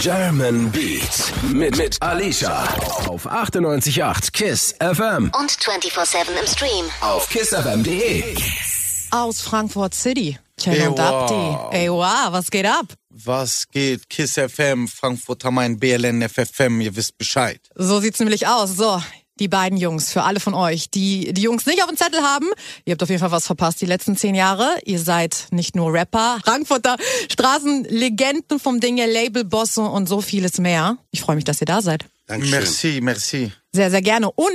German Beat mit, mit Alicia auf 98.8 KISS FM Und 24-7 im Stream. auf kissfm.de. aus Frankfurt City. Ey, und Abdi. wow. Ey, wow, was geht ab? Was geht? Kiss FM, Frankfurt am Main, BLN FFM, ihr wisst Bescheid. So sieht's nämlich aus. So, die beiden Jungs, für alle von euch, die die Jungs nicht auf dem Zettel haben. Ihr habt auf jeden Fall was verpasst die letzten zehn Jahre. Ihr seid nicht nur Rapper, Frankfurter Straßenlegenden vom Dinge, Labelbosse und so vieles mehr. Ich freue mich, dass ihr da seid. Dankeschön. Merci, merci. Sehr, sehr gerne. Und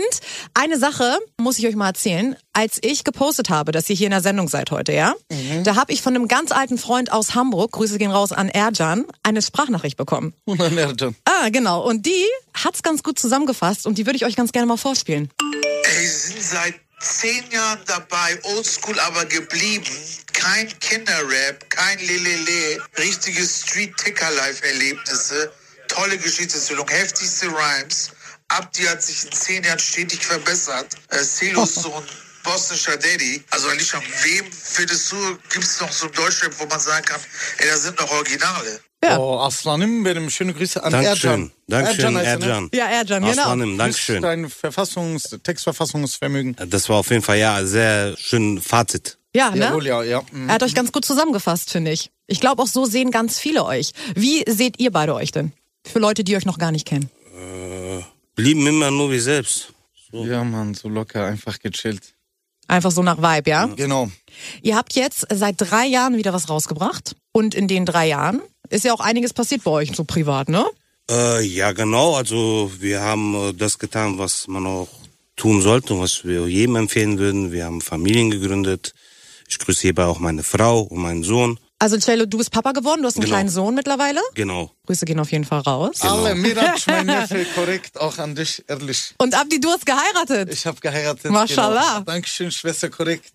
eine Sache muss ich euch mal erzählen. Als ich gepostet habe, dass ihr hier in der Sendung seid heute, ja, da habe ich von einem ganz alten Freund aus Hamburg, Grüße gehen raus an Erjan, eine Sprachnachricht bekommen. Und dann Ercan. Ah, genau. Und die hat's ganz gut zusammengefasst und die würde ich euch ganz gerne mal vorspielen. Ey, sind seit zehn Jahren dabei, oldschool aber geblieben. Kein Kinderrap, kein Lelele, richtige Street-Ticker-Life-Erlebnisse, tolle Geschichtserzählung, heftigste Rhymes. Abdi hat sich in zehn Jahren stetig verbessert. Äh, Celos Sohn, bosnischer Daddy. Also Alicia, wem findest du, gibt es noch so ein Deutschrap, wo man sagen kann, ey, da sind noch Originale. Ja. Oh, Aslanım benim. Schöne Grüße an Dankeschön. Ercan. Dankeschön, heißt er, ne? Ercan. Ja, Ercan, genau. Aslanım, Dankeschön. Dein Verfassungs-, Textverfassungsvermögen. Das war auf jeden Fall ja sehr schön Fazit. Ja, ne? Jawohl, ja, ja. Mhm. Er hat euch ganz gut zusammengefasst, finde ich. Ich glaube, auch so sehen ganz viele euch. Wie seht ihr beide euch denn? Für Leute, die euch noch gar nicht kennen. Blieben immer nur wie selbst. Ja, Mann, so locker, einfach gechillt. Einfach so nach Vibe, ja? Genau. Ihr habt jetzt seit drei Jahren wieder was rausgebracht. Und in den drei Jahren ist ja auch einiges passiert bei euch, so privat, ne? Äh, ja, genau. Also wir haben äh, das getan, was man auch tun sollte und was wir jedem empfehlen würden. Wir haben Familien gegründet. Ich grüße hierbei auch meine Frau und meinen Sohn. Also Cello, du bist Papa geworden, du hast einen Genau. kleinen Sohn mittlerweile. Genau. Grüße gehen auf jeden Fall raus. Alle, Mirac, mein Neffe, korrekt, auch an dich, ehrlich. Und Abdi, du hast geheiratet. Ich habe geheiratet. Mashallah. Genau. Dankeschön, Schwester, korrekt.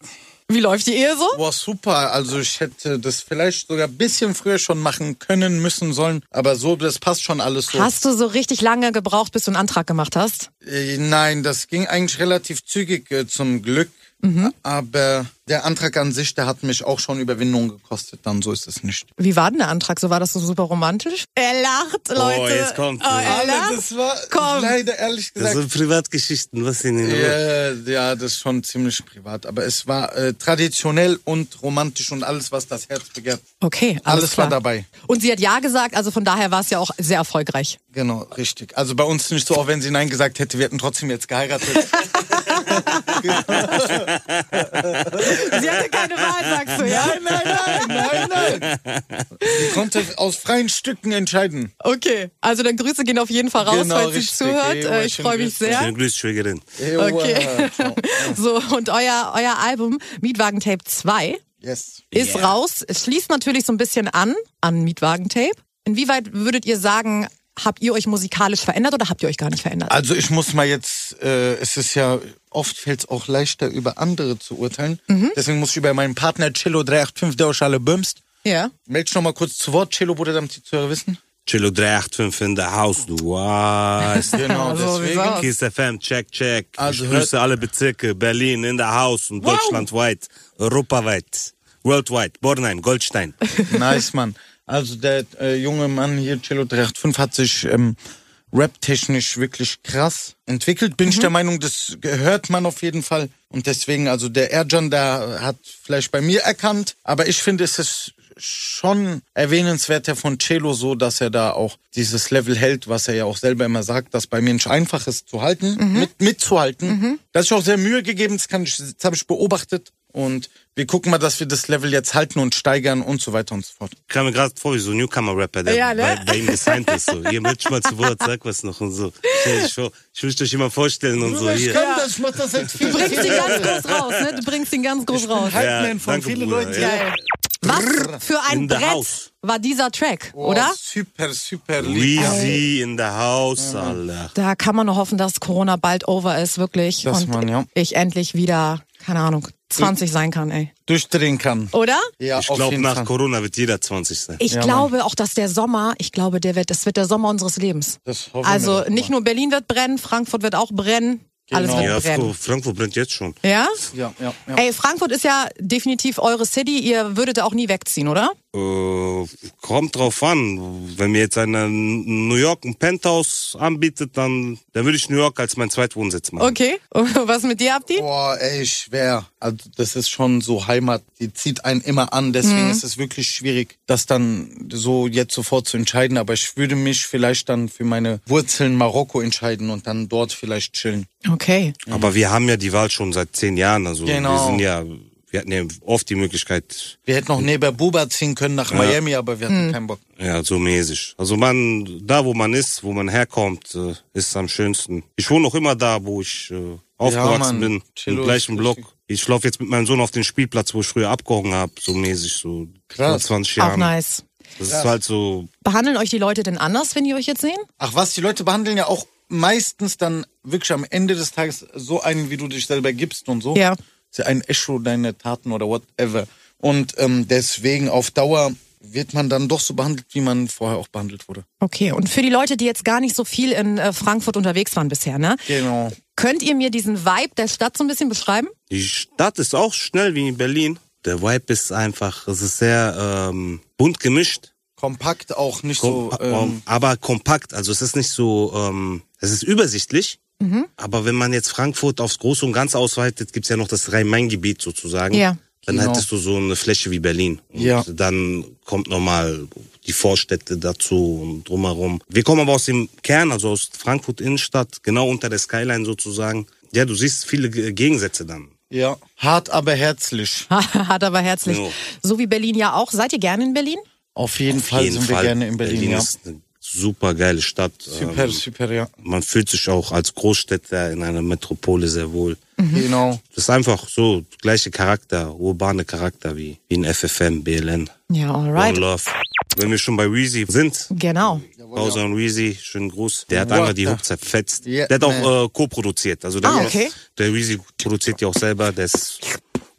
Wie läuft die Ehe so? Boah, super. Also ich hätte das vielleicht sogar ein bisschen früher schon machen können, müssen, sollen. Aber so, das passt schon alles so. Hast du so richtig lange gebraucht, bis du einen Antrag gemacht hast? Äh, Nein, das ging eigentlich relativ zügig äh, zum Glück. Mhm. Aber der Antrag an sich, der hat mich auch schon Überwindung gekostet. Dann so ist es nicht. Wie war denn der Antrag? So war das so super romantisch? Er lacht, Leute. jetzt kommt- Oh, er lacht. das war Komm. leider ehrlich Das gesagt. sind Privatgeschichten, was in den Ja, ja, das ist schon ziemlich privat. Aber es war äh, traditionell und romantisch und alles, was das Herz begehrt. Okay, alles, Alles klar. war dabei. Und sie hat Ja gesagt, also von daher war es ja auch sehr erfolgreich. Genau, richtig. Also bei uns nicht so, auch wenn sie Nein gesagt hätte, wir hätten trotzdem jetzt geheiratet. Sie hatte keine Wahl, sagst du, ja? nein, nein, nein, nein, nein. Sie konnte aus freien Stücken entscheiden. Okay, also dann Grüße gehen auf jeden Fall raus, Genau, falls sie richtig. zuhört. Ewa, Äh, Ich freue mich sehr. Schöne Grüße, Schwägerin. Okay. Ciao. So, und euer, euer Album Mietwagen-Tape 2 Yes. ist raus. Es schließt natürlich so ein bisschen an, an Mietwagen-Tape. Inwieweit würdet ihr sagen, habt ihr euch musikalisch verändert oder habt ihr euch gar nicht verändert? Also ich muss mal jetzt, äh, es ist ja, oft fällt es auch leichter, über andere zu urteilen. Mhm. Deswegen muss ich über meinen Partner Cello 385, der aus alle bömst. Ja. Meld dich noch mal kurz zu Wort, Cello, Bruder, damit die Zuhörer wissen. Chillo 385 in der Haus, du weißt. Genau, Also, deswegen. Kiss FM, check, check. Also ich hört- grüße alle Bezirke, Berlin in der Haus und deutschlandweit, europaweit, worldwide, Bornheim, Goldstein. Nice, Mann. Also der äh, junge Mann hier, Cello 385, hat sich ähm, rap-technisch wirklich krass entwickelt. Bin ich der Meinung, das hört man auf jeden Fall. Und deswegen, also der Erjan, der hat vielleicht bei mir erkannt, aber ich finde, es ist schon erwähnenswerter von Cello so, dass er da auch dieses Level hält, was er ja auch selber immer sagt, dass bei mir nicht einfach ist zu halten, mit, mitzuhalten. Das ist auch sehr Mühe gegeben, das, kann ich, das habe ich beobachtet. Und wir gucken mal, dass wir das Level jetzt halten und steigern und so weiter und so fort. Ich kam mir gerade vor wie so ein Newcomer-Rapper, der Ja, ne? bei, bei ihm gesigned ist. So. Hier, meld mal zu Wort, sag was noch und so. Vor, ich will euch immer vorstellen und so. Hier. das, ich mach das seit Du bringst ihn ganz groß raus, ne? Du bringst ihn ganz groß raus. Hype-Man von danke, vielen Bruder, Leuten. ja. Was für ein In the Brett house. war dieser Track, Oh, oder? Super, super lieb. Weezy in der Haus, Alter. Da kann man nur hoffen, dass Corona bald over ist, wirklich. Das und man, ja. ich endlich wieder, keine Ahnung, 20 sein kann, ey. Durchdrehen kann. Oder? Ja, Ich glaube, nach Fall. Corona wird jeder 20 sein. Ich Ja, glaube auch, dass der Sommer, ich glaube, der wird, das wird der Sommer unseres Lebens. Das hoffen wir Also doch nicht nur Berlin wird brennen, Frankfurt wird auch brennen. Alles Genau. wird Ja, brennen. Frankfurt brennt jetzt schon. Ja? Ja, ja, ja. Ey, Frankfurt ist ja definitiv eure City. Ihr würdet da auch nie wegziehen, oder? Äh, kommt drauf an. Wenn mir jetzt einer in New York ein Penthouse anbietet, dann, dann würde ich New York als mein Zweitwohnsitz machen. Okay. Und was mit dir, Abdi? Boah, ey, schwer. Also das ist schon so Heimat, die zieht einen immer an, deswegen Mhm. ist es wirklich schwierig, das dann so jetzt sofort zu entscheiden. Aber ich würde mich vielleicht dann für meine Wurzeln Marokko entscheiden und dann dort vielleicht chillen. Okay. Aber wir haben ja die Wahl schon seit zehn Jahren. Also Genau. wir sind ja, wir hatten ja oft die Möglichkeit, Wir hätten noch neben Buba ziehen können nach Miami, aber wir hatten keinen Bock. ja, so mäßig. Also man, da wo man ist, wo man herkommt, äh, ist es am schönsten. Ich wohne noch immer da, wo ich äh, aufgewachsen Mann. bin, im gleichen Block. Ich laufe jetzt mit meinem Sohn auf den Spielplatz, wo ich früher abgehoben habe, so mäßig, so Krass. vor 20 Auch Jahren. nice. Das ist halt so, Behandeln euch die Leute denn anders, wenn die euch jetzt sehen? Ach was, die Leute behandeln ja auch meistens dann wirklich am Ende des Tages so einen, wie du dich selber gibst und so. Ja. Ist ja ein Echo deiner Taten oder whatever. Und ähm, deswegen auf Dauer wird man dann doch so behandelt, wie man vorher auch behandelt wurde. Okay. Und für die Leute, die jetzt gar nicht so viel in äh, Frankfurt unterwegs waren bisher, ne? Genau. Könnt ihr mir diesen Vibe der Stadt so ein bisschen beschreiben? die Stadt ist auch schnell wie in Berlin. Der Vibe ist einfach, es ist sehr ähm, bunt gemischt. Kompakt auch nicht Kom so. Ähm, aber kompakt, also es ist nicht so, ähm, es ist übersichtlich. Mhm. Aber wenn man jetzt Frankfurt aufs Große und Ganze ausweitet, gibt's ja noch das Rhein-Main-Gebiet sozusagen. Ja. Dann Genau. hättest du so eine Fläche wie Berlin. Und Ja. dann kommt nochmal die Vorstädte dazu und drumherum. Wir kommen aber aus dem Kern, also aus Frankfurt Innenstadt, genau unter der Skyline sozusagen. Ja, du siehst viele Ge- Gegensätze dann. ja. Hart, aber herzlich. Hat aber herzlich. Ja. So wie Berlin ja auch. Seid ihr gerne in Berlin? Auf jeden Fall jeden sind wir Fall. gerne in Berlin. ja. ist eine super geile Stadt. Super, Ähm, super, ja. man fühlt sich auch als Großstädter in einer Metropole sehr wohl. Genau. Das ist einfach so gleiche Charakter, urbane Charakter wie, wie in FFM, BLN. Ja, One alright. Love. Wenn wir schon bei Weezy sind, Genau. Bowser und Weezy, schönen Gruß. Der hat What einfach die Hook zerfetzt. Yeah, der hat auch man. äh, co-produziert. Also der, Ah, okay. der Weezy produziert ja auch selber. Der ist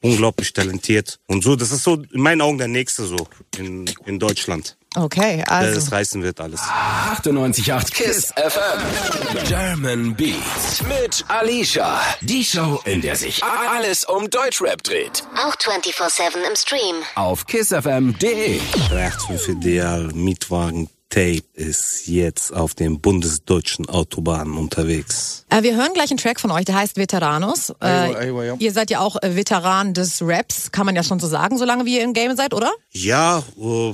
unglaublich talentiert. Und so, das ist so in meinen Augen der nächste so in, in Deutschland, Okay, der also. das reißen wird alles. 98.8 KISS FM. German Beats mit Alicia. Die Show, in der sich alles um Deutschrap dreht. Auch 24-7 im Stream. Auf kissfm.de. Rechtshof Ideal Mietwagen Tape ist jetzt auf den bundesdeutschen Autobahnen unterwegs. Äh, wir hören gleich einen Track von euch, der heißt Veteranos. Äh, Aiwa, aiwa, ja. Ihr seid ja auch äh, Veteran des Raps, kann man ja schon so sagen, solange wie ihr im Game seid, oder? Ja, äh,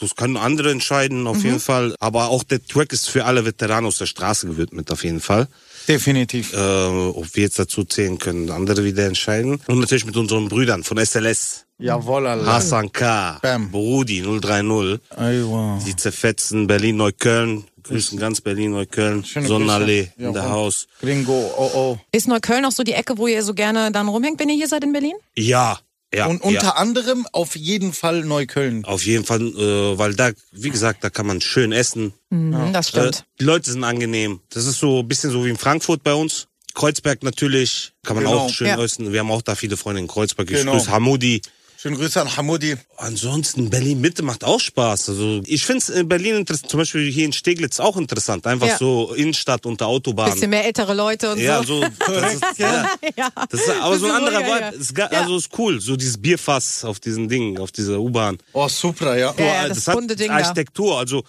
das können andere entscheiden auf jeden Fall. Aber auch der Track ist für alle Veteranen aus der Straße gewidmet auf jeden Fall. Definitiv. Äh, ob wir jetzt dazu zählen können, andere wieder entscheiden. Und natürlich mit unseren Brüdern von SLS. Jawohl, Allah. Hassan K. Bam. Brudi 030. Aiwa. Die zerfetzen Berlin-Neukölln. Grüßen ganz Berlin-Neukölln. Schöne Sonnenallee in der. Haus. Gringo, oh oh. Ist Neukölln auch so die Ecke, wo ihr so gerne dann rumhängt, wenn ihr hier seid in Berlin? Ja, ja. Und unter ja. anderem auf jeden Fall Neukölln. Auf jeden Fall, äh, weil da, wie gesagt, da kann man schön essen. Mhm, das Äh, stimmt. die Leute sind angenehm. Das ist so ein bisschen so wie in Frankfurt bei uns. Kreuzberg natürlich, kann man Genau. auch schön Ja. essen. Wir haben auch da viele Freunde in Kreuzberg. Ich Genau. grüße Hamudi. Schöne Grüße an Hamudi. Ansonsten Berlin Mitte macht auch Spaß. Also ich finde es in Berlin interessant, zum Beispiel hier in Steglitz auch interessant. Einfach Ja. so Innenstadt unter Autobahn. Bisschen mehr ältere Leute und ja, so. so. Das ist, ja. ja. Das ist aber so ein anderer ruhiger, Vibe. Ist. Also ist cool. So dieses Bierfass auf diesen Dingen, auf dieser U-Bahn. Oh, super, ja. Ja, ja, Boah, das hat Ding da. Mhm. Architektur. Also,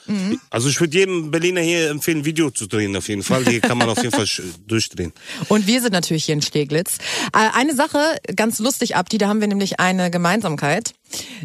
also ich würde jedem Berliner hier empfehlen, ein Video zu drehen, auf jeden Fall. Die kann man auf jeden Fall durchdrehen. Und wir sind natürlich hier in Steglitz. Äh, Eine Sache, ganz lustig, Abdi, da haben wir nämlich eine Gemeinsamkeit.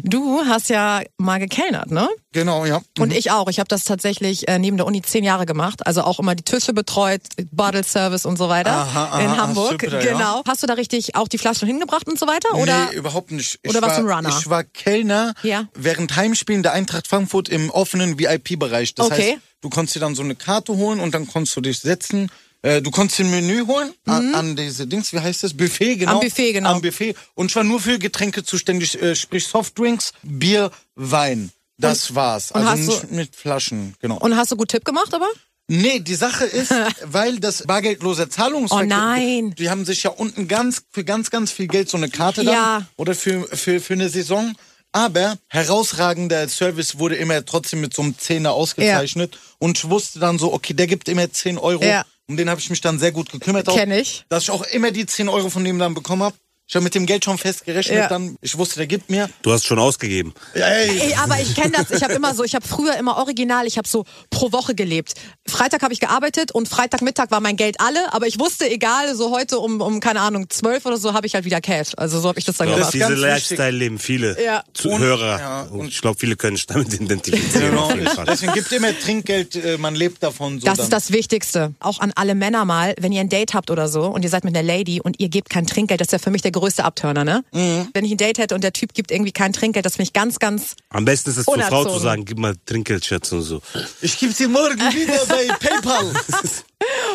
Du hast ja mal gekellnert, ne? Genau, ja. Und ich auch. Ich habe das tatsächlich äh, neben der Uni zehn Jahre gemacht. Also auch immer die Tische betreut, Bottle Service und so weiter Aha, aha, in Hamburg. super, ja. genau. Hast du da richtig auch die Flaschen hingebracht und so weiter? Oder? nee, überhaupt nicht. Ich oder warst war, du ein Runner? Ich war Kellner Ja. während Heimspielen der Eintracht Frankfurt im offenen VIP-Bereich. Das Okay. heißt, du konntest dir dann so eine Karte holen und dann konntest du dich setzen. Äh, Du konntest ein Menü holen an, an diese Dings, wie heißt das? Buffet, genau. Mhm. Am Buffet, genau. Am Buffet. Und ich war nur für Getränke zuständig, äh, sprich Softdrinks, Bier, Wein. Das war's. und Also hast du- nicht mit Flaschen, genau. Und hast du gut Tipp gemacht, aber? Nee, die Sache ist, weil das bargeldlose Zahlungsverkehr, Oh nein. die haben sich ja unten ganz für ganz ganz viel Geld so eine Karte dann Ja. oder für für für eine Saison. Aber herausragender Service wurde immer trotzdem mit so einem Zehner ausgezeichnet und ich wusste dann so, okay, der gibt immer 10 Euro. Ja. Um den habe ich mich dann sehr gut gekümmert. Kenn ich. Dass ich auch immer die 10 Euro von dem dann bekommen habe. Ich habe mit dem Geld schon fest gerechnet. Ja. Dann, ich wusste, der gibt mir. Du hast schon ausgegeben. Ey, Ey, aber ich kenne das. Ich habe immer so, ich habe früher immer original, ich habe so pro Woche gelebt. Freitag habe ich gearbeitet und Freitagmittag war mein Geld alle, aber ich wusste, egal, so heute um, um keine Ahnung, zwölf oder so, habe ich halt wieder Cash. Also so habe ich das dann Das gemacht. diese ganz Lifestyle leben viele Ja. Zuhörer. ja, und, ich glaube, viele können sich damit identifizieren. Genau. Deswegen gibt immer Trinkgeld, äh, man lebt davon. So Das dann. ist das Wichtigste. Auch an alle Männer mal, wenn ihr ein Date habt oder so und ihr seid mit einer Lady und ihr gebt kein Trinkgeld, das ist ja für mich der größte Abturner, ne? Wenn ich ein Date hätte und der Typ gibt irgendwie kein Trinkgeld, das finde ich ganz, ganz. Am besten ist es zur Frau zu sagen, gib mal Trinkgeld, Schatz und so. Ich gebe dir morgen wieder bei PayPal.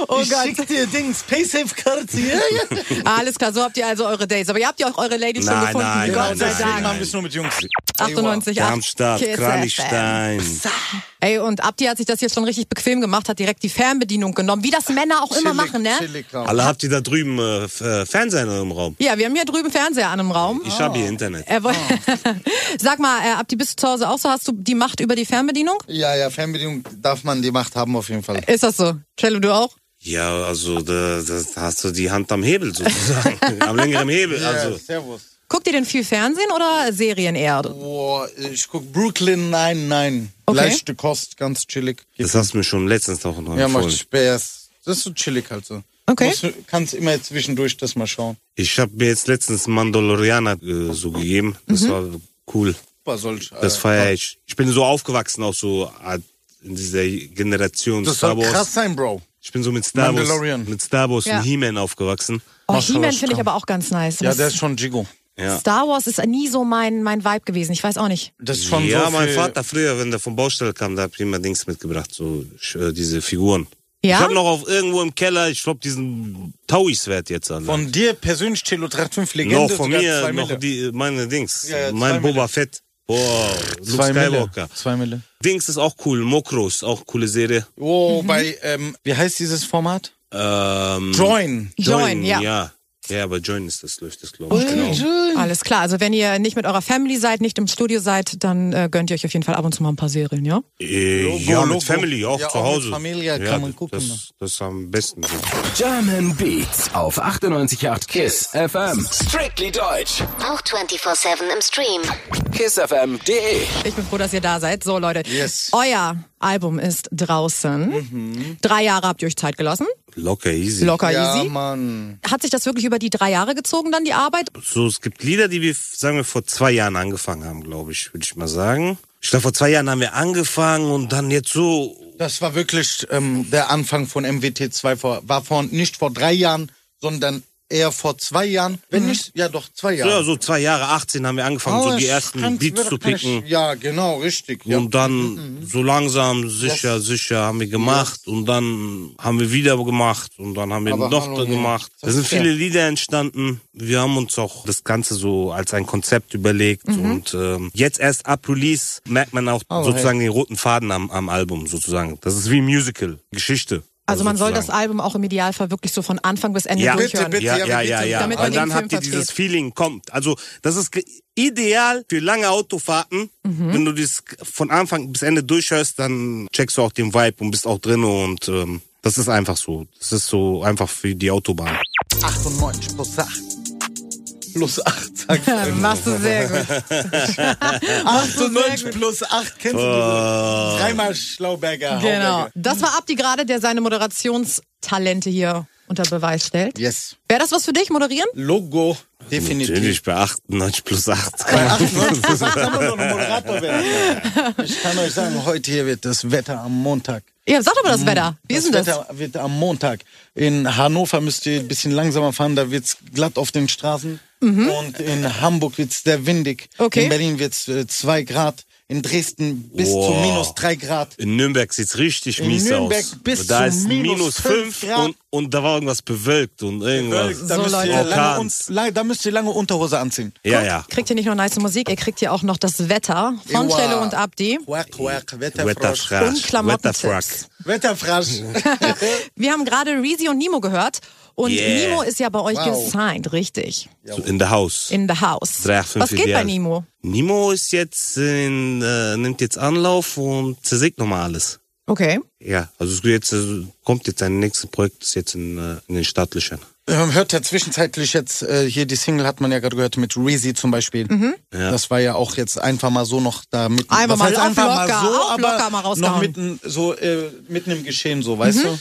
Oh ich Gott. schick dir Dings, Paysafe-Karte. Ja, ja. Alles klar, so habt ihr also eure Dates. Aber ihr habt ja auch eure Lady schon Nein, gefunden. nein, Gott nein, sei nein, Deswegen Dank. machen wir es nur mit Jungs. 98, Darmstadt, Kiss Kranichstein. Ey, und Abdi hat sich das jetzt schon richtig bequem gemacht, hat direkt die Fernbedienung genommen, wie das Männer auch immer machen, ne? Alle habt ihr da drüben äh, äh, Fernseher im Raum? Ja, wir haben hier drüben Fernseher an im Raum. Ich habe hier Internet. Er woll- Sag mal, äh, Abdi, bist du zu Hause auch so? Hast du die Macht über die Fernbedienung? Ja, ja, Fernbedienung darf man die Macht haben auf jeden Fall. Ist das so? Cello, du auch? Ja, also da, da hast du die Hand am Hebel sozusagen. am längeren Hebel. Also servus. Guckt ihr denn viel Fernsehen oder Serien eher? Boah, ich guck Brooklyn, nein, nein. Okay. Leichte Kost, ganz chillig. das hast du mir schon letztens noch noch Ja, macht empfohlen. Spaß. Das ist so chillig halt so. Okay. Du- kannst immer zwischendurch das mal schauen. Ich habe mir jetzt letztens Mandalorianer äh, so gegeben. Das Mhm. war cool. Super, solch. Das äh, feiere ich. Ich bin so aufgewachsen auch so äh, in dieser Generation Das Star soll Wars. krass sein, Bro. Ich bin so mit Star Wars, mit Star Wars Ja. und He-Man aufgewachsen. Oh, He-Man finde ich aber auch ganz nice. Ja, der ist schon Jigo. Ja. Star Wars ist nie so mein, mein Vibe gewesen. Ich weiß auch nicht. Das ist schon ja, so mein Vater früher, wenn der vom Baustelle kam, da hab ich immer Dings mitgebracht, so äh, diese Figuren. Ja? Ich habe noch auf irgendwo im Keller, ich glaube, diesen Tauis-Wert jetzt an. Von dir persönlich, Chelo 35 Legende. noch von mir, zwei noch Mille. die, meine Dings, Ja, ja, mein Boba Mille. Fett. Boah, Luke Zwei Mille. Skywalker. Zwei Mille. Dings ist auch cool, Mokros, auch coole Serie. Oh, Mhm. bei, ähm, wie heißt dieses Format? Ähm, Join. Join, ja. ja. Ja, aber Join ist das, läuft das, glaube ich. Genau. Alles klar. Also wenn ihr nicht mit eurer Family seid, nicht im Studio seid, dann äh, gönnt ihr euch auf jeden Fall ab und zu mal ein paar Serien, ja? Äh, Logo, ja, mit Logo. Family, auch Ja, zu auch mit Hause. Familie ja, kann man gucken, ne? Das, das ist am besten. so. German Beats auf 98.8 KISS FM. Strictly deutsch. Auch 24-7 im Stream. KISSFM.de Ich bin froh, dass ihr da seid. So, Leute. Yes. Euer Album ist draußen. Drei Jahre habt ihr euch Zeit gelassen. Locker, easy. Locker Ja, easy. Mann. Hat sich das wirklich über die drei Jahre gezogen, dann die Arbeit? So, es gibt Lieder, die wir, sagen wir, vor zwei Jahren angefangen haben, glaube ich, würde ich mal sagen. Ich glaube, vor zwei Jahren haben wir angefangen und dann jetzt so, Das war wirklich ähm, der Anfang von MWT2. Vor, war vor, nicht vor drei Jahren, sondern eher vor zwei Jahren. Wenn nicht, ja doch, zwei so, Jahre. ja, so zwei Jahre, 18 haben wir angefangen, so Oh, die ersten Beats zu picken. Ja, genau, richtig. Ja. Und dann so langsam, sicher, sicher haben wir gemacht und dann haben wir wieder gemacht und dann haben wir Aber noch hallo, gemacht. Das Es sind viele Lieder entstanden. Wir haben uns auch das Ganze so als ein Konzept überlegt und ähm, jetzt erst ab Release merkt man auch Oh, sozusagen den roten Faden am, am Album sozusagen. Das ist wie ein Musical, Geschichte. Also man soll das. Album auch im Idealfall wirklich so von Anfang bis Ende ja, durchhören. bitte, ja, ja, ja, bitte. ja, ja. Damit man Weil dann habt ihr dieses. Feeling kommt. Also das ist ideal für lange Autofahrten. Mhm. Wenn du das von Anfang bis Ende durchhörst, dann checkst du auch den Vibe und bist auch drin und ähm, das ist einfach so. Das ist so einfach für die Autobahn. 98 plus 8. Plus 8, sagst du. Machst du sehr gut. 98 plus 8, kennst du diese? Dreimal Schlauberger. Genau. Hauberger. Das war Abdi gerade, der seine Moderationstalente hier unter Beweis stellt. Yes. Wäre das was für dich, moderieren? Logo, definitiv. Natürlich bei 98 plus 8. Bei 98 plus 8 kann man doch ein Moderator werden. Ich kann euch sagen, heute hier wird das Wetter am Montag. Ja, sag doch mal das Wetter. Wie ist denn das? Wetter wird am Montag. In Hannover müsst ihr ein bisschen langsamer fahren, da wird's glatt auf den Straßen. Und in Hamburg wird's sehr windig. Mhm. Okay. In Berlin wird's äh, zwei Grad. In Dresden bis Wow. zu minus drei Grad. In Nürnberg sieht's richtig In mies Nürnberg aus. bis da zu ist minus minus fünf 5 Grad. und, und da war irgendwas bewölkt und irgendwas. Da, So, müsst Leute. ihr lange, un- da müsst ihr lange Unterhose anziehen. Ja, ja. Kriegt ihr nicht nur nice Musik, ihr kriegt hier auch noch das Wetter von Ewa. Cello und Abdi. Quack, quack, Wetterfrosch. Wetterfrasch. Und Klamottentipps. Wetterfrosch. Wir haben gerade Reezy und Nemo gehört. Und Yeah. Nemo ist ja bei euch Wow. gesigned, richtig. So in the house. In the house. 385 Was geht bei. Nemo? Nimo ist jetzt in, äh, nimmt jetzt Anlauf und zersägt nochmal alles. Okay. Ja, also es jetzt, äh, kommt jetzt ein nächstes Projekt, das ist jetzt in, äh, in den Startlöchern. Ähm, hört ja zwischenzeitlich jetzt, äh, hier die Single hat man ja gerade gehört mit Reezy zum Beispiel. Ja. Das war ja auch jetzt einfach mal so noch da mitten. Einfach was mal einfach locker, mal so, aber locker mal rausgehauen. noch mitten, so, äh, mitten im Geschehen so, weißt du?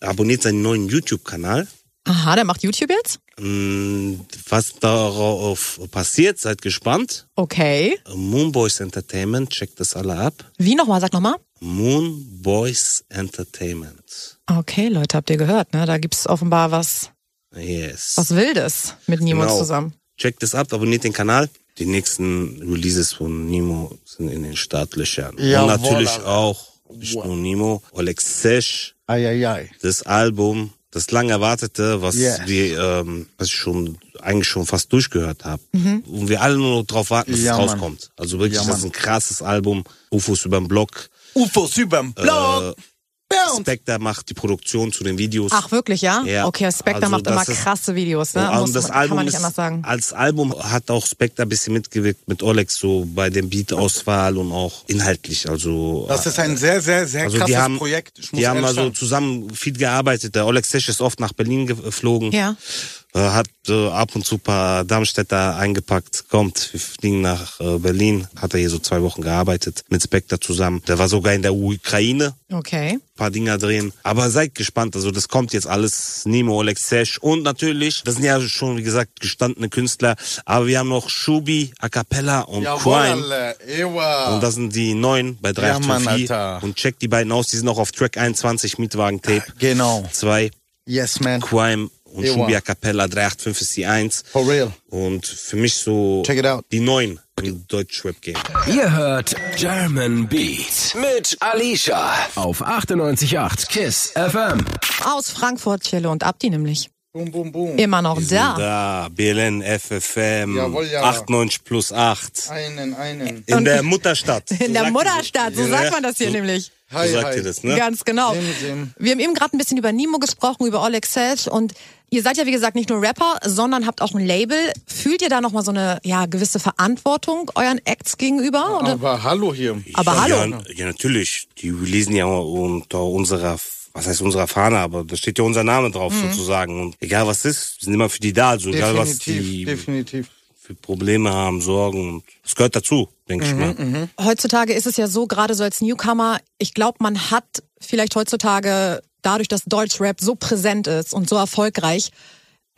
Abonniert seinen neuen YouTube-Kanal. Aha, der macht YouTube jetzt? Mm, Was darauf passiert, seid gespannt. Okay. Moonboys Entertainment, checkt das alle ab. Wie nochmal? Sag nochmal. Moonboys Entertainment. Okay, Leute, habt ihr gehört, ne? Da gibt's offenbar was, Yes. was Wildes mit Nimo Genau. zusammen. Checkt es ab, abonniert den Kanal. Die nächsten Releases von Nemo sind in den Startlöchern. Jawohl, Und natürlich Alter. auch, nicht nur Nemo, Oleg Sesh, Eieiei. das Album, das lang erwartete, was Yeah. wir, ähm, was ich schon eigentlich schon fast durchgehört habe. Und wir alle nur noch drauf warten, dass Ja, es Mann. rauskommt. Also wirklich, Ja, das ist ein krasses Album. UFOs überm Block. UFOs überm Block. Bounce. Spectre macht die Produktion zu den Videos. Ach, wirklich, ja? Ja. Okay, Spectre Also macht immer ist- krasse Videos, ne? Und Muss, das kann Album man nicht ist, anders sagen. Als Album hat auch Spectre ein bisschen mitgewirkt mit Olex so bei dem Beat-Auswahl und auch inhaltlich. Also Das ist ein sehr, sehr, sehr also krasses haben, Projekt. Ich muss die haben also zusammen viel gearbeitet. Der Olex Sesh ist oft nach Berlin geflogen. Ja. Äh, hat äh, ab und zu ein paar Darmstädter eingepackt, kommt, wir fliegen nach äh, Berlin, hat er hier so zwei Wochen gearbeitet mit Spectre zusammen. Der war sogar in der Ukraine, Okay. paar Dinger drehen. Aber seid gespannt, also das kommt jetzt alles. Nemo, Alex Sesh und natürlich, das sind ja schon, wie gesagt, gestandene Künstler, aber wir haben noch Shubi, A Cappella und Jawohl. Ewa. Und das sind die neuen bei Ja, Mann, 384. Alter. und checkt die beiden aus, die sind auch auf Track 21, Mietwagen-Tape Genau. 2, Yes, man. Crime und Ewa. Shubi, A Cappella 385 ist die 1. For real. Und für mich so Check it out. die neuen im Deutschrap-Game. Ihr hört German Beat mit Alicia auf 98.8 KISS FM. Aus Frankfurt, Chille und Abdi nämlich. Boom, boom, boom. Immer noch da. Da, BLN, FFM, Jawohl, ja. 98 plus 8. Einen, einen. In der Mutterstadt. So In der sagt Mutterstadt, so Ja, sagt man das hier so, nämlich. So Hi, sagt hi. ihr das, ne? Ganz genau. Sim, sim. Wir haben eben gerade ein bisschen über Nimo gesprochen, über Oleg Sesh und ihr seid ja wie gesagt nicht nur Rapper, sondern habt auch ein Label. Fühlt ihr da nochmal so eine ja, gewisse Verantwortung euren Acts gegenüber? Oder? Aber hallo hier. Aber hallo. Ja, ja, natürlich. Die releasen ja unter unserer, was heißt unserer Fahne, aber da steht ja unser Name drauf Mhm. sozusagen. Und egal was ist, wir sind immer für die da. Also egal was Definitiv, die definitiv. Für Probleme haben, Sorgen. Und das gehört dazu, denke ich mal. Mhm, Heutzutage ist es ja so, gerade so als Newcomer, ich glaube, man hat vielleicht heutzutage, dadurch, dass Deutschrap so präsent ist und so erfolgreich,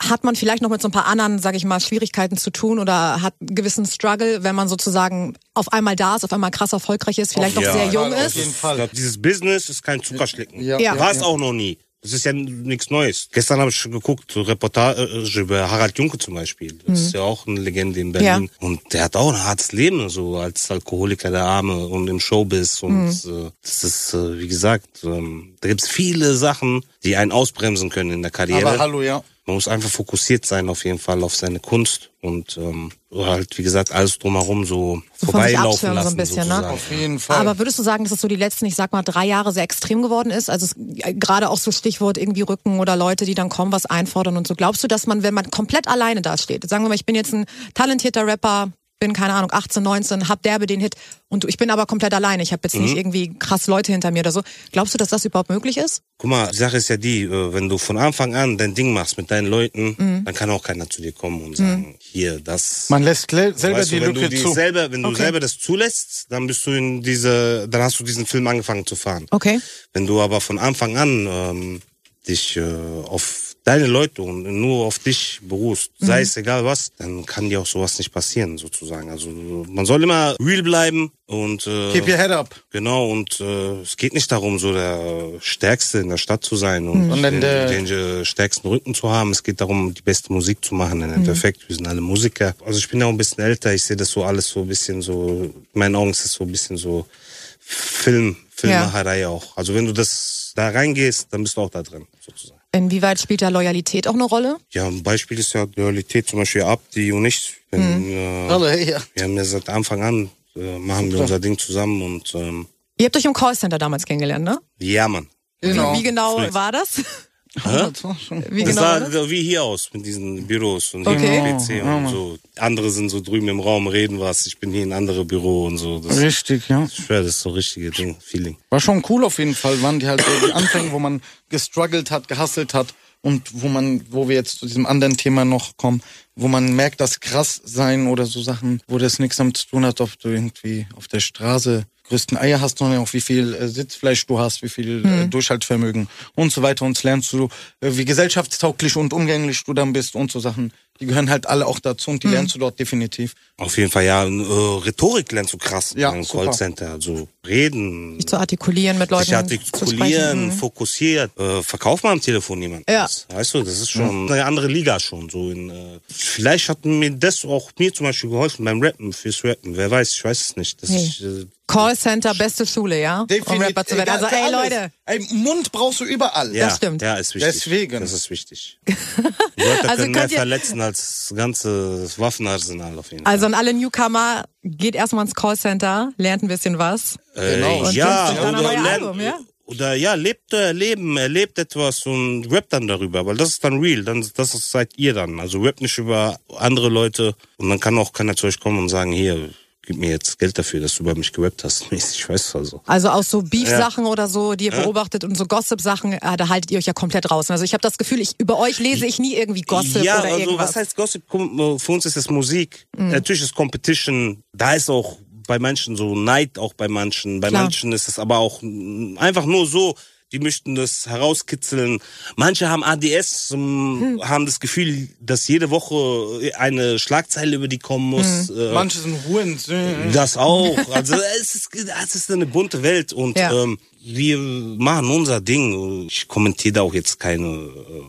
hat man vielleicht noch mit so ein paar anderen, sage ich mal, Schwierigkeiten zu tun oder hat einen gewissen Struggle, wenn man sozusagen auf einmal da ist, auf einmal krass erfolgrich ist, vielleicht noch Ja, sehr jung auf ist. jeden Fall. Ich glaub, dieses Business ist kein Zuckerschlecken. Ja, Ja. War es auch noch nie. Das ist ja nichts Neues. Gestern habe ich schon geguckt, so Reportage über Harald Junke zum Beispiel. Das ist ja auch eine Legende in Berlin. Mhm. Ja. Und der hat auch ein hartes Leben, so als Alkoholiker der Arme und im Showbiz. Und Mhm. äh, das ist, äh, wie gesagt, ähm, da gibt's viele Sachen, die einen ausbremsen können in der Karriere. Aber hallo, ja. Man muss einfach fokussiert sein auf jeden Fall auf seine Kunst und ähm, halt, wie gesagt, alles drumherum so, So vorbeilaufen abschirmen so lassen. ein bisschen, ne? Auf jeden Fall. Aber würdest du sagen, dass es so die letzten, ich sag mal, drei Jahre sehr extrem geworden ist? Also es, äh, gerade auch so Stichwort irgendwie Rücken oder Leute, die dann kommen, was einfordern und so. Glaubst du, dass man, wenn man komplett alleine dasteht, sagen wir mal, ich bin jetzt ein talentierter Rapper, bin keine Ahnung 18, 19, hab derbe den Hit und du- ich bin aber komplett alleine. Ich habe jetzt Mhm. nicht irgendwie krass Leute hinter mir oder so. Glaubst du, dass das überhaupt möglich ist? Guck mal, die Sache ist ja die, äh, wenn du von Anfang an dein Ding machst mit deinen Leuten, Mhm. dann kann auch keiner zu dir kommen und sagen, hier, das. Man lässt selber weißt die du, wenn Lücke du die zu. selber, wenn du Okay. selber das zulässt, dann bist du in diese, dann hast du diesen Film angefangen zu fahren. Okay. Wenn du aber von Anfang an ähm, dich äh, auf deine Leute und nur auf dich beruhst, Mhm. sei es egal was, dann kann dir auch sowas nicht passieren, sozusagen. Also man soll immer real bleiben und äh, Keep your head up. Genau, und äh, es geht nicht darum, so der Stärkste in der Stadt zu sein und, dann den, den äh, stärksten Rücken zu haben. Es geht darum, die beste Musik zu machen. Im Endeffekt, wir sind alle Musiker. Also ich bin ja auch ein bisschen älter, ich sehe das so alles so ein bisschen so, in meinen Augen ist es so ein bisschen so Film, Filmmacherei auch. Also wenn du das da reingehst, dann bist du auch da drin, sozusagen. Inwieweit spielt da Loyalität auch eine Rolle? Ja, ein Beispiel ist ja Loyalität zum Beispiel Abdi und ich. Wenn, äh, Hallo, hey, ja. wir haben ja seit Anfang an, äh, machen wir unser Ding zusammen und ähm, Ihr habt euch im Callcenter damals kennengelernt, ne? ja, Mann. Genau. Wie genau war das? Wie genau? sah das? so wie hier aus mit diesen Büros und Okay. PC und so. Andere sind so drüben im Raum, reden was. Ich bin hier in ein anderes Büro und so. Das, Richtig, ja. ich schwör, das ist so richtige Ding, Feeling. War schon cool auf jeden Fall, waren die halt so die Anfänge, wo man gestruggelt hat, gehustelt hat und wo man, wo wir jetzt zu diesem anderen Thema noch kommen, wo man merkt, dass krass sein oder so Sachen, wo das nichts damit zu tun hat, ob du irgendwie auf der Straße größten Eier hast, sondern auch wie viel äh, Sitzfleisch du hast, wie viel äh, Durchhaltvermögen und so weiter. Und lernst du, äh, wie gesellschaftstauglich und umgänglich du dann bist und so Sachen. Die gehören halt alle auch dazu und die lernst du dort definitiv. Auf jeden Fall, ja. Äh, Rhetorik lernst du krass Ja, im. Callcenter. Also reden, Sich zu artikulieren, mit Leuten sich zu artikulieren, sprechen. fokussiert. Äh, verkauf mal am Telefon jemand. Ja. Weißt du, das ist schon eine andere Liga schon. So in, äh, vielleicht hat mir das auch mir zum Beispiel geholfen beim Rappen, fürs Rappen. Wer weiß, ich weiß es nicht. Das Hey. ich, äh, Callcenter, beste Schule, ja? Um Rapper zu werden. Also, ey. Leute. Ey, Mund brauchst du überall. ja, stimmt. Ja, ist wichtig. Deswegen. Das ist wichtig. Die Leute Also können mehr verletzen als ganzes Waffenarsenal auf jeden Fall. Also an alle Newcomer, geht erstmal ins Callcenter, lernt ein bisschen was. Äh, Genau. Und ja, oder, lernt- Album, ja? oder ja, lebt euer Leben, erlebt etwas und rappt dann darüber, weil das ist dann real, dann, das ist, seid ihr dann. Also rappt nicht über andere Leute und dann kann auch keiner zu euch kommen und sagen, hier, gib mir jetzt Geld dafür, dass du über mich gerappt hast. Ich weiß also. Also aus so Beef-Sachen oder so, die ihr beobachtet und so Gossip-Sachen, äh, da haltet ihr euch ja komplett raus. Also ich habe das Gefühl, ich über euch lese ich nie irgendwie Gossip ja, oder also irgendwas. was heißt Gossip? Für uns ist es Musik. Mhm. Natürlich ist Competition, da ist auch bei manchen so Neid auch bei manchen. Bei Klar. manchen ist es aber auch einfach nur so, die möchten das herauskitzeln. Manche haben ADS, Hm. haben das Gefühl, dass jede Woche eine Schlagzeile über die kommen muss. Hm. Äh, Manche sind Hurensöhne. das auch. Also es ist, es ist eine bunte Welt und Ja. ähm, wir machen unser Ding. Ich kommentiere da auch jetzt keine äh,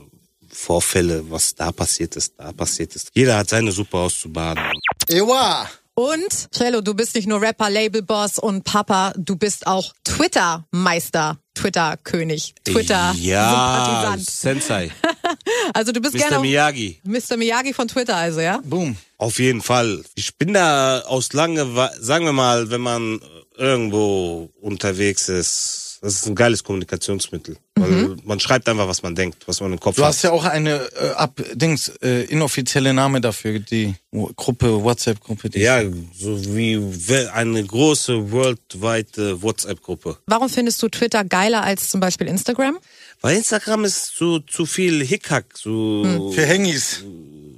Vorfälle, was da passiert ist, da passiert ist. Jeder hat seine Suppe auszubaden. Ewa. Und, Cello, du bist nicht nur Rapper, Labelboss und Papa, du bist auch Twitter-Meister, Twitter-König, ja, Twitter-Sympathisant. Sensei, Also du bist Mr. gerne Miyagi. Mr. Miyagi von Twitter, also, ja? Boom. Auf jeden Fall. Ich bin da aus lange, sagen wir mal, wenn man irgendwo unterwegs ist, das ist ein geiles Kommunikationsmittel. Weil man schreibt einfach, was man denkt, was man im Kopf Du hat. hast ja auch eine äh, ab Dings äh, inoffizielle Name dafür, die Gruppe WhatsApp Gruppe. Die Ja, so wie eine große worldweite WhatsApp-Gruppe. Warum findest du Twitter geiler als zum Beispiel Instagram? Weil Instagram ist so zu viel Hickhack, so für Hengis.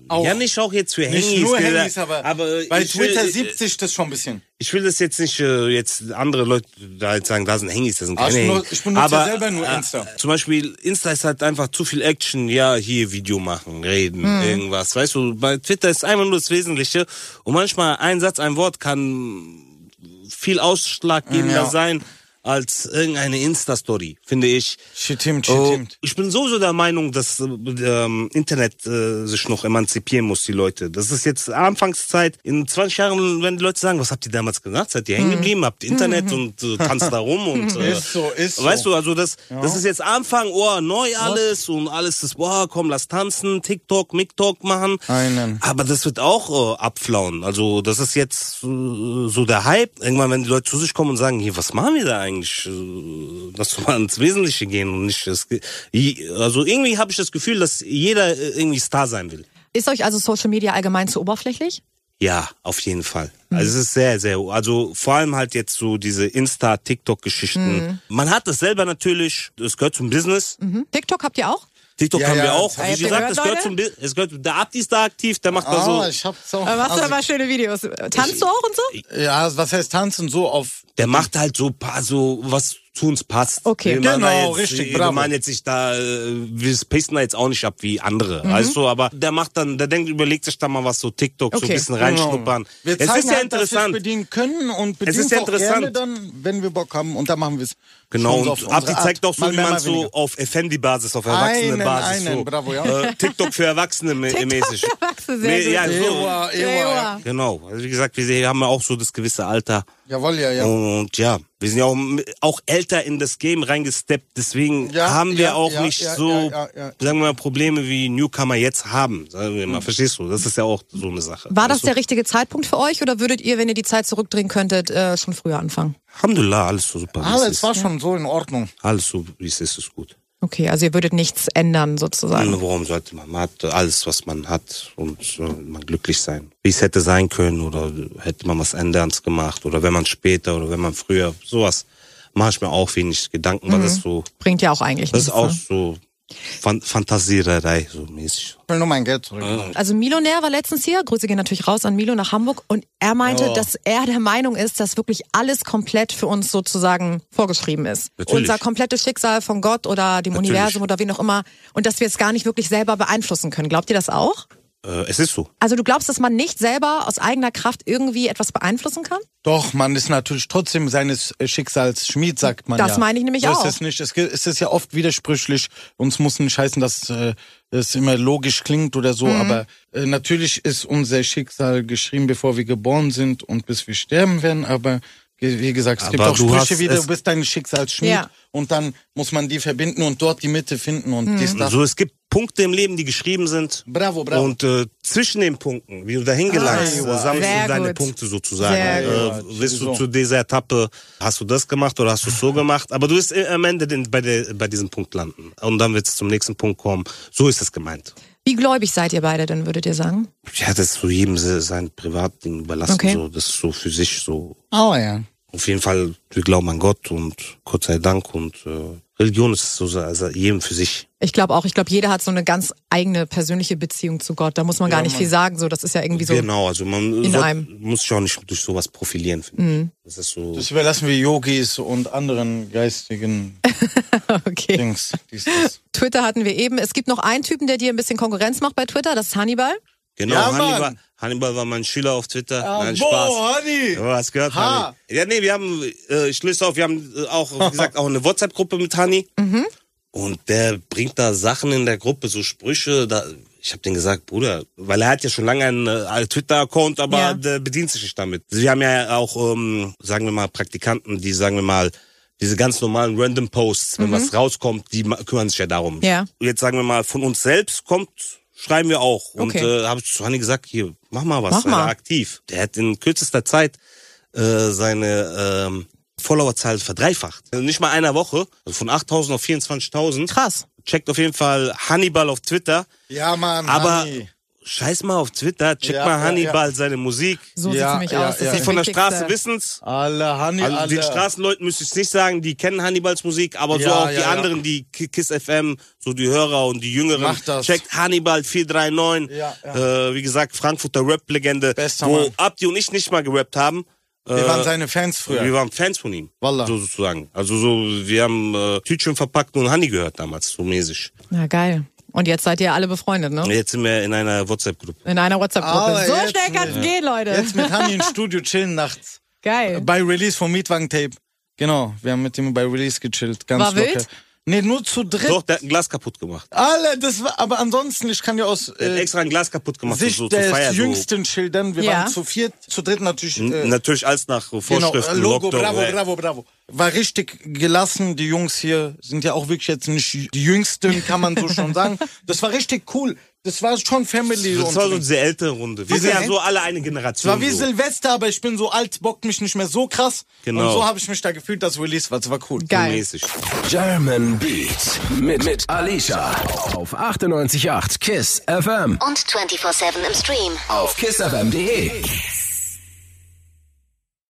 Auch. ja nicht auch jetzt für Hengis, Nicht nur Digga, Hengis, aber, aber bei ich will, Twitter 70 das schon ein bisschen. Ich will das jetzt nicht äh, jetzt andere Leute da halt sagen, da sind Hengis, da sind Ah, keine Hengis. ich benutze aber, ja selber nur äh, Insta. Zum Beispiel Insta ist halt einfach zu viel Action, ja hier Video machen, reden, Mhm. irgendwas, weißt du. Bei Twitter ist einfach nur das Wesentliche und manchmal ein Satz, ein Wort kann viel ausschlaggebender Ja. sein als irgendeine Insta-Story, finde ich. Stimmt, Oh, stimmt. ich bin sowieso der Meinung, dass äh, ähm, Internet äh, sich noch emanzipieren muss, die Leute. Das ist jetzt Anfangszeit. In 20 Jahren werden die Leute sagen, was habt ihr damals gemacht? Seid ihr hängen geblieben? Habt ihr Internet und äh, tanzt da rum? Und, äh, Mhm. Ist so, ist so. Weißt du, also das, das ist jetzt Anfang, oh, neu alles und alles ist, boah, komm, lass tanzen, TikTok, MikTok machen. Einen. Aber das wird auch äh, abflauen. Also das ist jetzt äh, so der Hype. Irgendwann, wenn die Leute zu sich kommen und sagen, hier, was machen wir da eigentlich? Äh, Lass doch mal ins Wesentliche gehen und nicht das, also irgendwie habe ich das Gefühl, dass jeder äh, irgendwie Star sein will. Ist euch also Social Media allgemein zu oberflächlich? Ja, auf jeden Fall. Hm. Also es ist sehr, sehr, also vor allem halt jetzt so diese Insta-TikTok-Geschichten. Hm. Man hat es selber natürlich, es gehört zum Business. Mhm. TikTok habt ihr auch? TikTok Ja, haben ja, wir auch. Wie ich gesagt, es gehört zum. Es gehört, der Abdi ist da aktiv, der macht da so. Ah, ich hab's auch. Machst du also, aber schöne Videos. Tanzt du auch und so? ja, was heißt tanzen so auf Der macht halt so paar, so was zu uns passt. Okay. Wir da Genau, jetzt, richtig, Wir bravo. machen jetzt nicht da, äh, wir pacen da jetzt auch nicht ab wie andere, Mhm. weißt du, aber der macht dann, der denkt, überlegt sich da mal was so TikTok, so Okay. ein bisschen reinschnuppern. Genau. Wir es zeigen ist ja halt, dass interessant. bedienen können und bedienen Es ist ja auch gerne interessant. dann, wenn wir Bock haben und dann machen wir es. Genau, so und auf Abdi zeigt auch so, Mal wie man so weniger. auf Effendi-Basis, auf Erwachsene-Basis einen, so. bravo, ja. äh, TikTok für Erwachsene mä- mäßig. für Erwachsene, sehr ja, so, Ewa, ewa, ja. genau. Also wie gesagt, wir haben ja auch so das gewisse Alter. Jawohl, ja, ja. Und ja, wir sind ja auch, auch älter in das Game reingesteppt, deswegen Ja, haben wir ja, auch ja, nicht ja, so, ja, ja, ja. sagen wir mal, Probleme wie Newcomer jetzt haben. Sagen wir mal, verstehst du? Das ist ja auch so eine Sache. War das Weißt der richtige Zeitpunkt für euch oder würdet ihr, wenn ihr die Zeit zurückdrehen könntet, äh, schon früher anfangen? du? Alhamdulillah, alles so super. Alles war schon so in Ordnung. Alles so, wie es ist, ist gut. Okay, also ihr würdet nichts ändern sozusagen. Warum sollte man? Man hat alles, was man hat und soll man glücklich sein. Wie es hätte sein können oder hätte man was anderes gemacht oder wenn man später oder wenn man früher, sowas mache ich mir auch wenig Gedanken, weil das so, Bringt ja auch eigentlich das ist nichts. auch ne? so Fan Fantasiererei, so mäßig. Ich will nur mein Geld zurück. Also Milonär war letztens hier, Grüße gehen natürlich raus an Milo nach Hamburg und er meinte, Ja. dass er der Meinung ist, dass wirklich alles komplett für uns sozusagen vorgeschrieben ist. Natürlich. Unser komplettes Schicksal von Gott oder dem Natürlich. Universum oder wen auch immer und dass wir es gar nicht wirklich selber beeinflussen können. Glaubt ihr das auch? Äh, es ist so. Also du glaubst, dass man nicht selber aus eigener Kraft irgendwie etwas beeinflussen kann? Doch, man ist natürlich trotzdem seines Schicksals Schmied, sagt man Das ja. meine ich nämlich so auch. Ist es, nicht. Es, ist ja oft widersprüchlich. Uns muss nicht heißen, dass äh, es immer logisch klingt oder so, Mhm. aber äh, natürlich ist unser Schicksal geschrieben, bevor wir geboren sind und bis wir sterben werden, aber wie gesagt, es gibt Aber auch du Sprüche wie, du bist dein Schicksalsschmied Ja. und dann muss man die verbinden und dort die Mitte finden und Mhm. dies, das. So, es gibt Punkte im Leben, die geschrieben sind. Bravo, bravo. Und äh, zwischen den Punkten, wie du dahin gelangst, Ah, äh, sammelst du deine gut. Punkte sozusagen. Äh, bist du zu dieser Etappe, hast du das gemacht oder hast du es so gemacht? Aber du wirst äh, am Ende den, bei, der, bei diesem Punkt landen. Und dann wird es zum nächsten Punkt kommen. So ist es gemeint. Wie gläubig seid ihr beide denn, würdet ihr sagen? Ja, das ist so jedem se- sein Privatding überlassen. Okay. So, das ist so für sich so. oh ja. Auf jeden Fall, wir glauben an Gott und Gott sei Dank und äh, Religion ist so also jedem für sich. Ich glaube auch, ich glaube, jeder hat so eine ganz eigene persönliche Beziehung zu Gott. Da muss man gar nicht viel sagen. So, das ist ja irgendwie so. Genau, also man in soll, einem. Mhm. muss sich auch nicht durch sowas profilieren, finde ich. Das ist so. Das überlassen wir Yogis und anderen geistigen Okay. Dings. Dies. Twitter hatten wir eben. Es gibt noch einen Typen, der dir ein bisschen Konkurrenz macht bei Twitter. Das ist Hannibal. Genau, Ja, Hannibal. Hannibal war mein Schüler auf Twitter. Ah, Nein, boah, Spaß. Hanni. Du hast gehört, Ha. Hanni. Ja, nee, wir haben, äh, ich löse auf, wir haben äh, auch, wie gesagt, auch eine WhatsApp-Gruppe mit Hanni. Mhm. Und der bringt da Sachen in der Gruppe, so Sprüche, da, ich habe den gesagt, Bruder, weil er hat ja schon lange einen äh, Twitter-Account, aber Ja. der bedient sich nicht damit. Wir haben ja auch, ähm, sagen wir mal, Praktikanten, die, sagen wir mal, diese ganz normalen Random Posts, wenn was rauskommt, die kümmern sich ja darum. Mhm. Ja. Jetzt sagen wir mal, von uns selbst kommt, schreiben wir auch. Und Okay. äh, habe ich zu Hanni gesagt, hier, mach mal was, Mach mal. aktiv. Der hat in kürzester Zeit äh, seine ähm, Followerzahl verdreifacht. Also nicht mal einer Woche, also von 8.000 auf 24.000. Krass. Checkt auf jeden Fall Hannibal auf Twitter. Ja, Mann. Aber Hanni. scheiß mal auf Twitter, check Ja, mal ja, Hannibal seine Musik. So Ja, sieht's nämlich ja, aus. Das ja. Die von der. Straße wissen's. Alle, Hanni, Also alle. den Straßenleuten müsste ich nicht sagen, die kennen Hannibals Musik, aber so Ja, auch ja, die ja. anderen, die Ki- Kiss FM, so die Hörer und die Jüngeren. Macht das. Checkt Hannibal 439. Ja, ja. Äh, wie gesagt, Frankfurter Rap-Legende, Bester wo. Abdi und ich nicht mal gerappt haben. Wir Äh, waren seine Fans früher. Wir waren Fans von ihm. Wallah. So sozusagen. Also so, wir haben äh, Tütchen verpackt und Honey gehört damals, so mäßig. Na geil. Und jetzt seid ihr alle befreundet, ne? Jetzt sind wir in einer WhatsApp-Gruppe. In einer WhatsApp-Gruppe. Aber So jetzt schnell kann's nicht. gehen, Leute. Jetzt mit Hanni im Studio chillen nachts. Geil. Bei Release vom Mietwagen-Tape. Genau, wir haben mit ihm bei Release gechillt. Ganz War locker. wild? Nee, nur zu dritt. Doch, der hat ein Glas kaputt gemacht. Alle, das war, aber ansonsten, ich kann ja aus Der hat äh, extra ein Glas kaputt gemacht, Sicht so, so des Feier. So. Jüngsten schildern. Wir Ja. waren zu viert, zu dritt natürlich. Äh, Natürlich alles nach Genau, Vorschriften, äh, Logo, Lockdown. bravo, bravo, bravo. War richtig gelassen. Die Jungs hier sind ja auch wirklich jetzt nicht die Jüngsten, kann man so schon sagen. Das war richtig cool. Das war schon Family. Das war so und diese ältere Runde. Wir sind ja Okay. so alle eine es Generation. war wie so. Silvester, aber ich bin so alt, bockt mich nicht mehr so krass. Genau. Und so habe ich mich da gefühlt, dass Release war. Das war cool. Geil. mäßig. German Beat mit, mit Alicia auf 98.8 KISS FM Und 24-7 im Stream. auf kissfm.de.